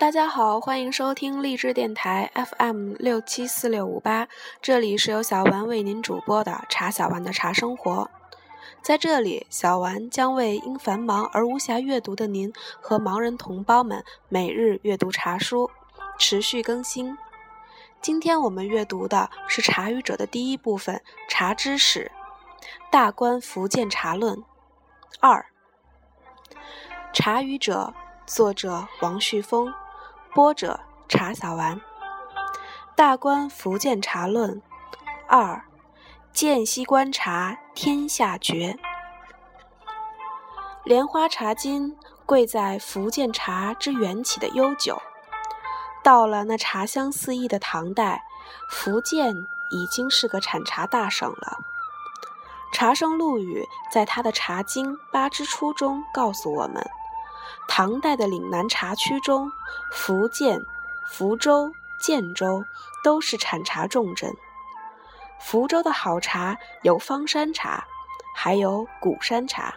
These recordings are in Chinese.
大家好，欢迎收听励志电台 FM 六七四六五八，这里是由小丸为您主播的茶小丸的茶生活。在这里，小丸将为因繁忙而无暇阅读的您和盲人同胞们每日阅读茶书，持续更新。今天我们阅读的是《茶语者》的第一部分《茶知识》，大观福建茶论二，《茶语者》作者王旭峰。播者茶小丸，《大观福建茶论》二，见西观察天下绝。莲花茶经贵在福建茶之缘起的悠久。到了那茶香四溢的唐代，福建已经是个产茶大省了。茶圣陆羽在他的《茶经八之初》中告诉我们。唐代的岭南茶区中，福建、福州、建州都是产茶重镇。福州的好茶有方山茶，还有古山茶；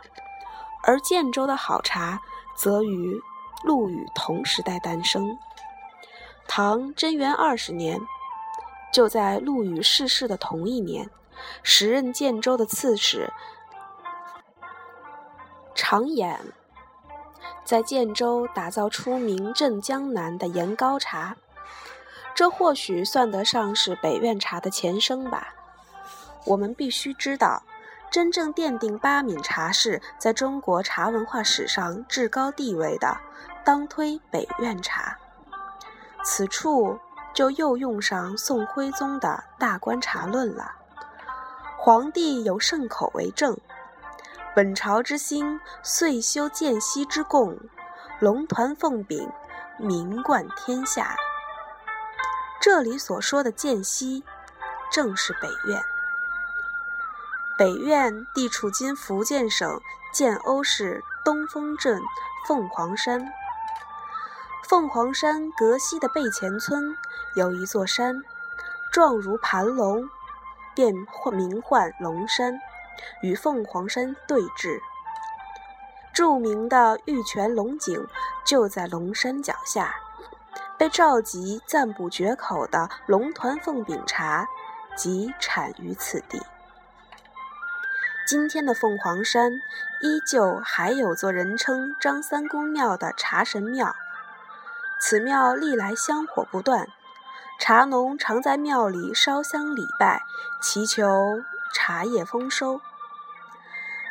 而建州的好茶则与陆羽同时代诞生。唐贞元二十年，就在陆羽逝世的同一年，时任建州的刺史常衍。在建州打造出名震江南的岩高茶，这或许算得上是北苑茶的前身吧。我们必须知道，真正奠定八闽茶事在中国茶文化史上至高地位的，当推北苑茶。此处就又用上宋徽宗的大观茶论了。皇帝有圣口为证。本朝之兴，遂修建西之贡，龙团凤饼，名冠天下。这里所说的建西，正是北苑。北苑地处今福建省建瓯市东风镇凤凰山。凤凰山隔西的背前村有一座山，状如盘龙，便名唤龙山。与凤凰山对峙，著名的玉泉龙井就在龙山脚下，被召集赞不绝口的龙团凤饼茶即产于此地。今天的凤凰山依旧还有座人称张三公庙的茶神庙，此庙历来香火不断，茶农常在庙里烧香礼拜，祈求。茶叶丰收。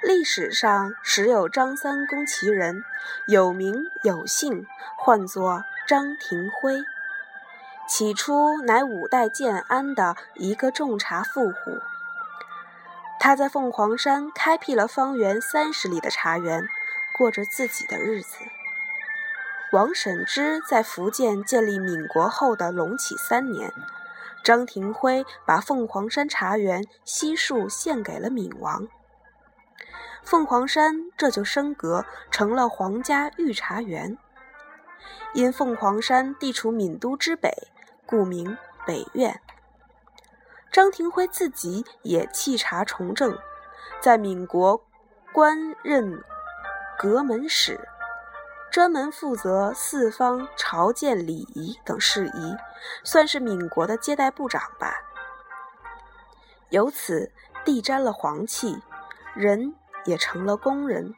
历史上时有张三公其人，有名有姓，唤作张廷辉。起初乃五代建安的一个种茶富户。他在凤凰山开辟了方圆三十里的茶园，过着自己的日子。王审知在福建建立闽国后的隆起三年。张廷辉把凤凰山茶园悉数献给了闽王，凤凰山这就升格成了皇家御茶园。因凤凰山地处闽都之北，故名北苑。张廷辉自己也弃茶从政，在闽国官任阁门使。专门负责四方朝见礼仪等事宜，算是闽国的接待部长吧。由此地沾了皇气，人也成了工人。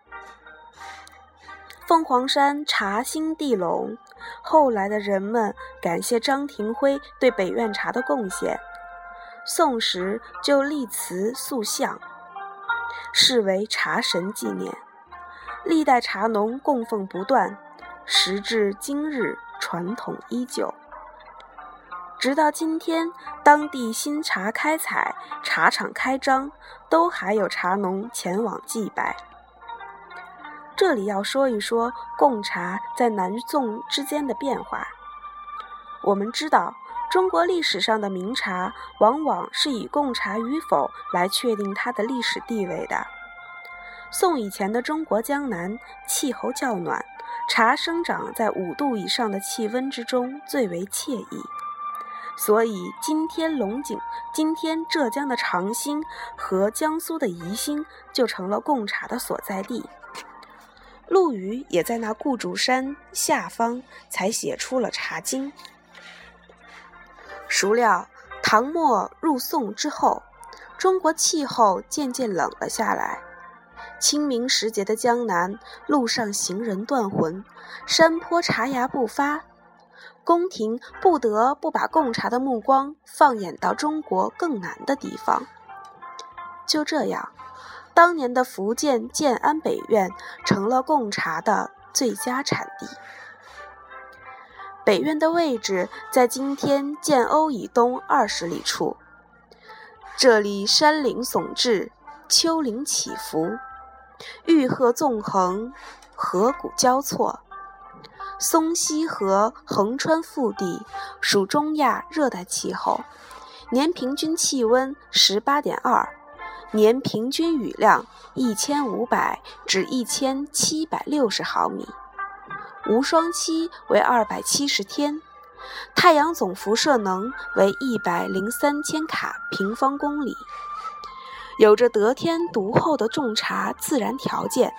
凤凰山茶兴地隆，后来的人们感谢张廷辉对北苑茶的贡献，宋时就立祠塑像，视为茶神纪念。历代茶农供奉不断，时至今日传统依旧。直到今天，当地新茶开采、茶厂开张，都还有茶农前往祭拜。这里要说一说贡茶在南宋之间的变化。我们知道，中国历史上的名茶往往是以贡茶与否来确定它的历史地位的。宋以前的中国江南气候较暖，茶生长在五度以上的气温之中最为惬意，所以今天龙井、今天浙江的长兴和江苏的宜兴就成了贡茶的所在地。陆羽也在那顾竹山下方才写出了《茶经》。孰料唐末入宋之后，中国气候渐渐冷了下来。清明时节的江南，路上行人断魂，山坡茶芽不发。宫廷不得不把贡茶的目光放眼到中国更南的地方。就这样，当年的福建建安北苑成了贡茶的最佳产地。北苑的位置在今天建瓯以东二十里处，这里山岭耸峙，丘陵起伏，玉鹤纵横，河谷交错，松溪河横穿腹地，属中亚热带气候，年平均气温十八点二，年平均雨量一千五百至一千七百六十毫米。无霜期为二百七十天，太阳总辐射能为一百零三千卡平方公里，有着得天独厚的种茶自然条件。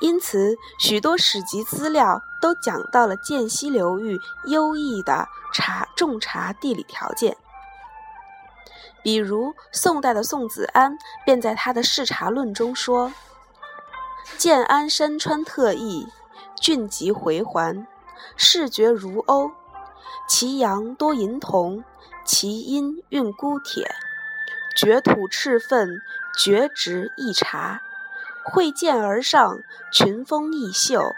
因此，许多史籍资料都讲到了涧溪流域优异的茶种茶地理条件。比如，宋代的宋子安便在他的《视茶论》中说：“建安山川特异。”峻极回环，视觉如欧。其阳多银铜，其阴蕴钴铁。掘土赤粪，掘植异茶。会涧而上，群峰异秀。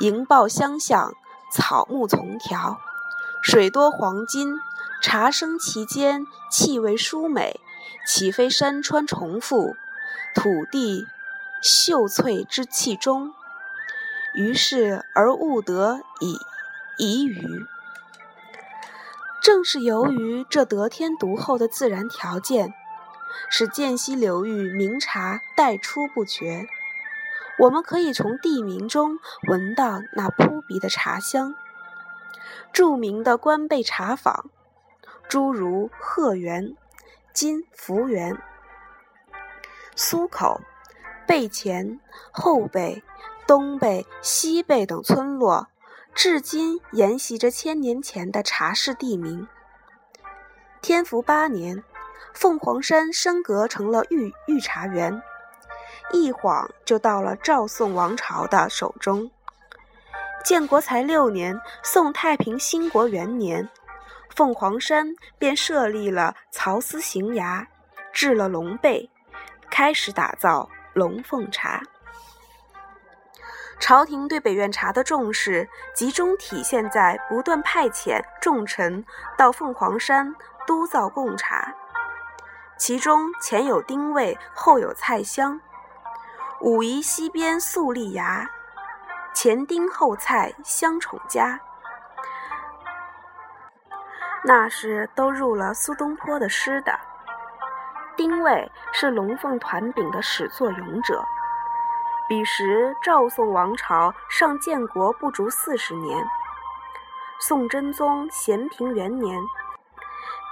迎抱相向，草木丛条。水多黄金，茶生其间，气味殊美。岂非山川重复，土地秀翠之气中？于是而悟得以宜于。正是由于这得天独厚的自然条件，使涧溪流域名茶代出不绝。我们可以从地名中闻到那扑鼻的茶香。著名的官贝茶坊，诸如鹤园、今福园、苏口、贝前、后贝。东贝、西贝等村落，至今沿袭着千年前的茶室地名。天福八年，凤凰山升格成了御御茶园，一晃就到了赵宋王朝的手中。建国才六年，宋太平兴国元年，凤凰山便设立了曹司行衙，置了龙背，开始打造龙凤茶。朝廷对北苑茶的重视，集中体现在不断派遣重臣到凤凰山督造贡茶，其中前有丁谓，后有蔡襄。武夷西边粟立崖，前丁后蔡相宠家。那是都入了苏东坡的诗的。丁谓是龙凤团饼的始作俑者。彼时赵宋王朝尚建国不足四十年，宋真宗咸平元年，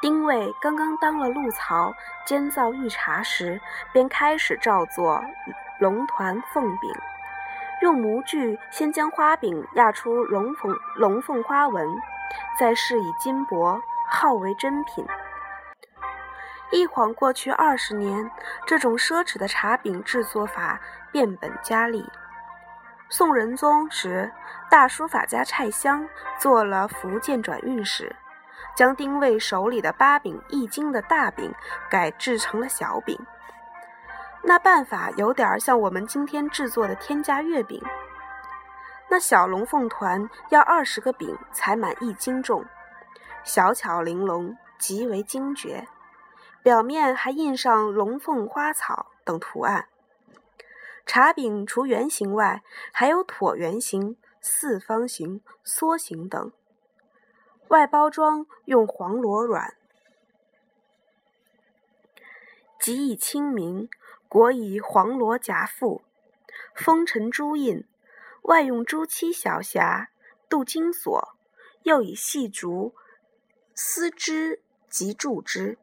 丁谓刚刚当了陆曹，监造御茶时，便开始照做龙团凤饼，用模具先将花饼压出龙凤龙凤花纹，再饰以金箔，号为珍品。一晃过去二十年，这种奢侈的茶饼制作法。变本加厉。宋仁宗时，大书法家蔡襄做了福建转运使，将丁谓手里的八饼一斤的大饼改制成了小饼。那办法有点像我们今天制作的天价月饼。那小龙凤团要二十个饼才满一斤重，小巧玲珑，极为精绝，表面还印上龙凤花草等图案。茶饼除圆形外，还有椭圆形、四方形、梭形等。外包装用黄螺软，即以清明，裹以黄螺夹覆，封尘朱印，外用朱漆小匣，镀金锁，又以细竹丝织及铸之。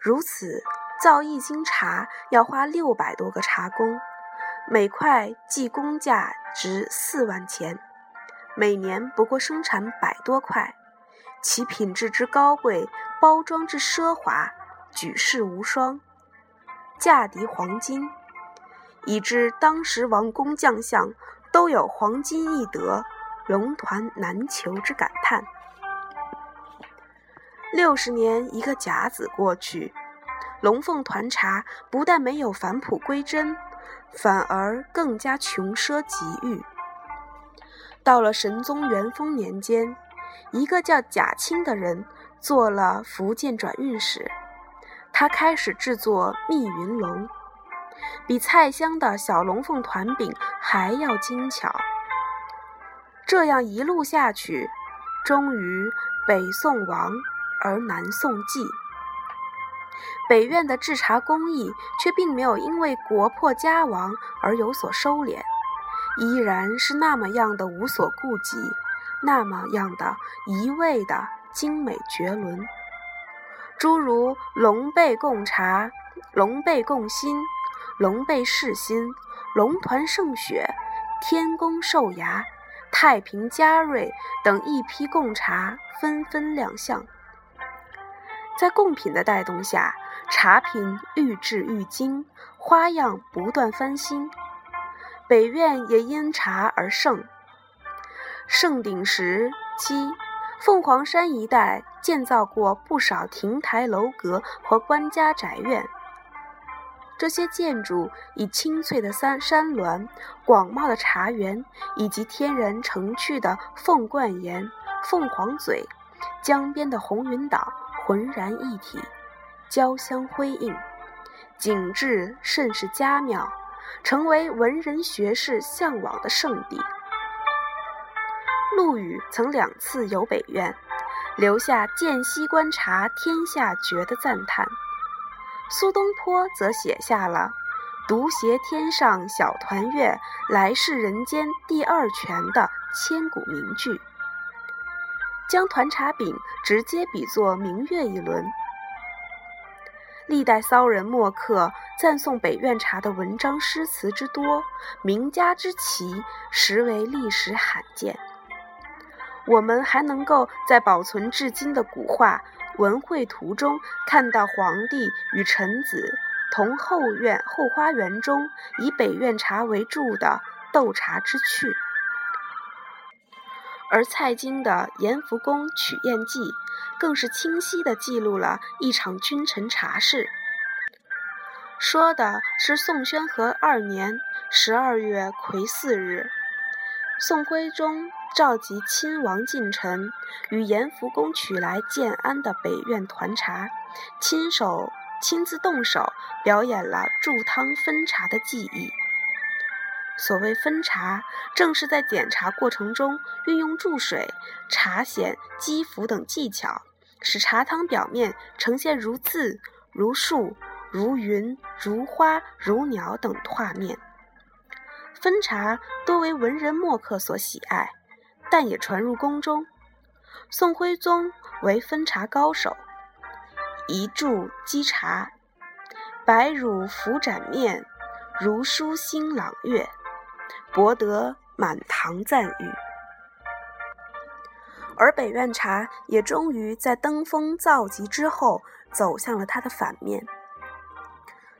如此。造一斤茶要花六百多个茶工，每块计工价值四万钱，每年不过生产百多块，其品质之高贵，包装之奢华，举世无双，价敌黄金，以致当时王公将相都有“黄金易得，龙团难求”之感叹。六十年一个甲子过去，龙凤团茶不但没有返璞归真。反而更加穷奢极欲。到了神宗元丰年间，一个叫贾清的人做了福建转运使，他开始制作密云龙，比蔡襄的小龙凤团饼还要精巧。这样一路下去，终于北宋亡而南宋记。北院的制茶工艺却并没有因为国破家亡而有所收敛，依然是那么样的无所顾忌，那么样的一味的精美绝伦。诸如龙背贡茶、龙背贡心、龙背世心、龙团胜雪、天宫寿牙、太平嘉瑞等一批贡茶纷纷亮相。在贡品的带动下，茶品愈制愈精，花样不断翻新。北苑也因茶而盛。盛鼎时期，凤凰山一带建造过不少亭台楼阁和官家宅院。这些建筑以清翠的山山峦、广袤的茶园以及天然成趣的凤冠岩、凤凰嘴、江边的红云岛。浑然一体，交相辉映，景致甚是佳妙，成为文人学士向往的圣地。陆羽曾两次游北苑，留下“见西观察，天下绝”的赞叹。苏东坡则写下了“独携天上小团月，来世人间第二泉”的千古名句。将团茶饼直接比作明月一轮。历代骚人墨客赞颂北苑茶的文章诗词之多，名家之奇，实为历史罕见。我们还能够在保存至今的古画文会图中，看到皇帝与臣子同后院后花园中以北苑茶为注的斗茶之趣。而蔡京的《延福宫取宴记》更是清晰地记录了一场君臣茶事，说的是宋宣和二年十二月癸巳日，宋徽宗召集亲王近臣，与延福宫取来建安的北苑团茶，亲手亲自动手表演了注汤分茶的技艺。所谓分茶，正是在点茶过程中运用注水、茶筅、击浮等技巧，使茶汤表面呈现如字、如树、如云、如花、如鸟等画面。分茶多为文人墨客所喜爱，但也传入宫中。宋徽宗为分茶高手，一注击茶，白乳浮展面，如书星朗月。博得满堂赞誉，而北苑茶也终于在登峰造极之后，走向了它的反面。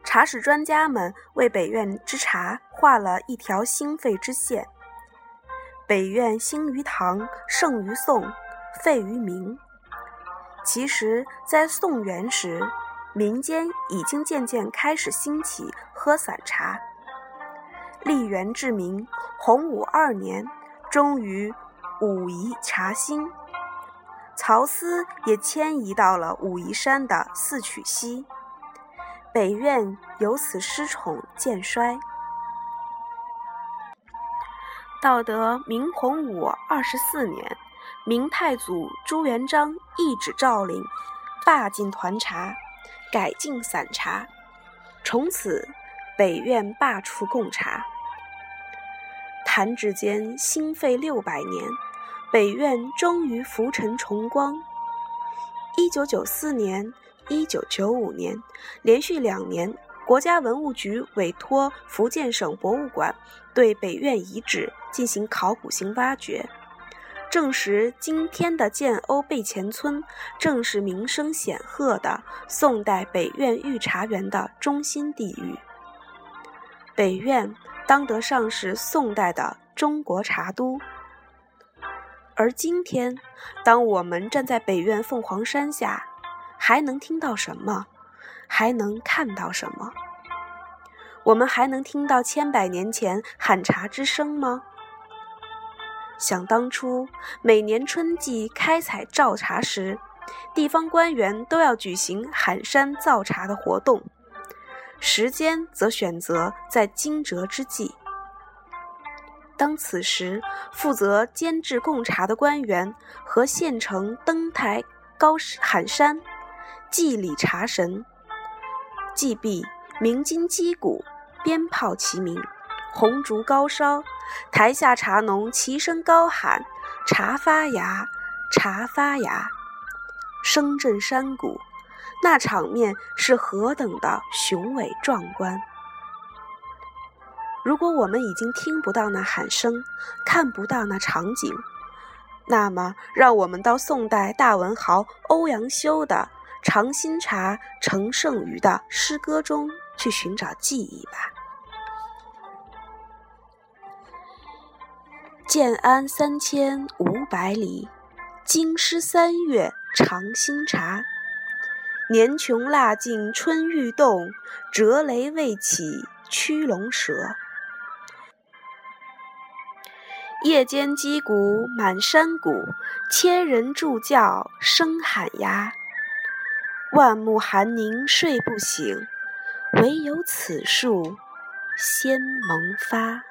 茶史专家们为北苑之茶画了一条兴废之线：北苑兴于唐，盛于宋，废于明。其实，在宋元时，民间已经渐渐开始兴起喝散茶。立元至明，洪武二年，终于武夷茶兴。曹司也迁移到了武夷山的四曲溪，北苑由此失宠渐衰。到得明洪武二十四年，明太祖朱元璋一纸诏令，罢禁团茶，改进散茶，从此。北苑罢黜贡茶，弹指间兴废六百年，北苑终于浮沉重光。一九九四年、一九九五年连续两年国家文物局委托福建省博物馆对北苑遗址进行考古性挖掘，证实今天的建瓯背前村正是名声显赫的宋代北苑御茶园的中心地域。北苑当得上是宋代的中国茶都。而今天，当我们站在北苑凤凰山下，还能听到什么？还能看到什么？我们还能听到千百年前喊茶之声吗？想当初，每年春季开采造茶时，地方官员都要举行喊山造茶的活动，时间则选择在惊蛰之际。当此时，负责监制贡茶的官员和县城登台高喊山，祭礼茶神。祭毕，鸣金击鼓，鞭炮齐鸣，红烛高烧，台下茶农齐声高喊：“茶发芽，茶发芽！”声震山谷，那场面是何等的雄伟壮观！如果我们已经听不到那喊声，看不到那场景，那么让我们到宋代大文豪欧阳修的。《尝新茶成圣于》的诗歌中去寻找记忆吧。建安三千五百里，京师三月尝新茶。年穷腊尽春欲动，折雷未起驱龙蛇。夜间击鼓满山谷，千人助教声喊哑。万木寒凝睡不醒，唯有此树先萌发。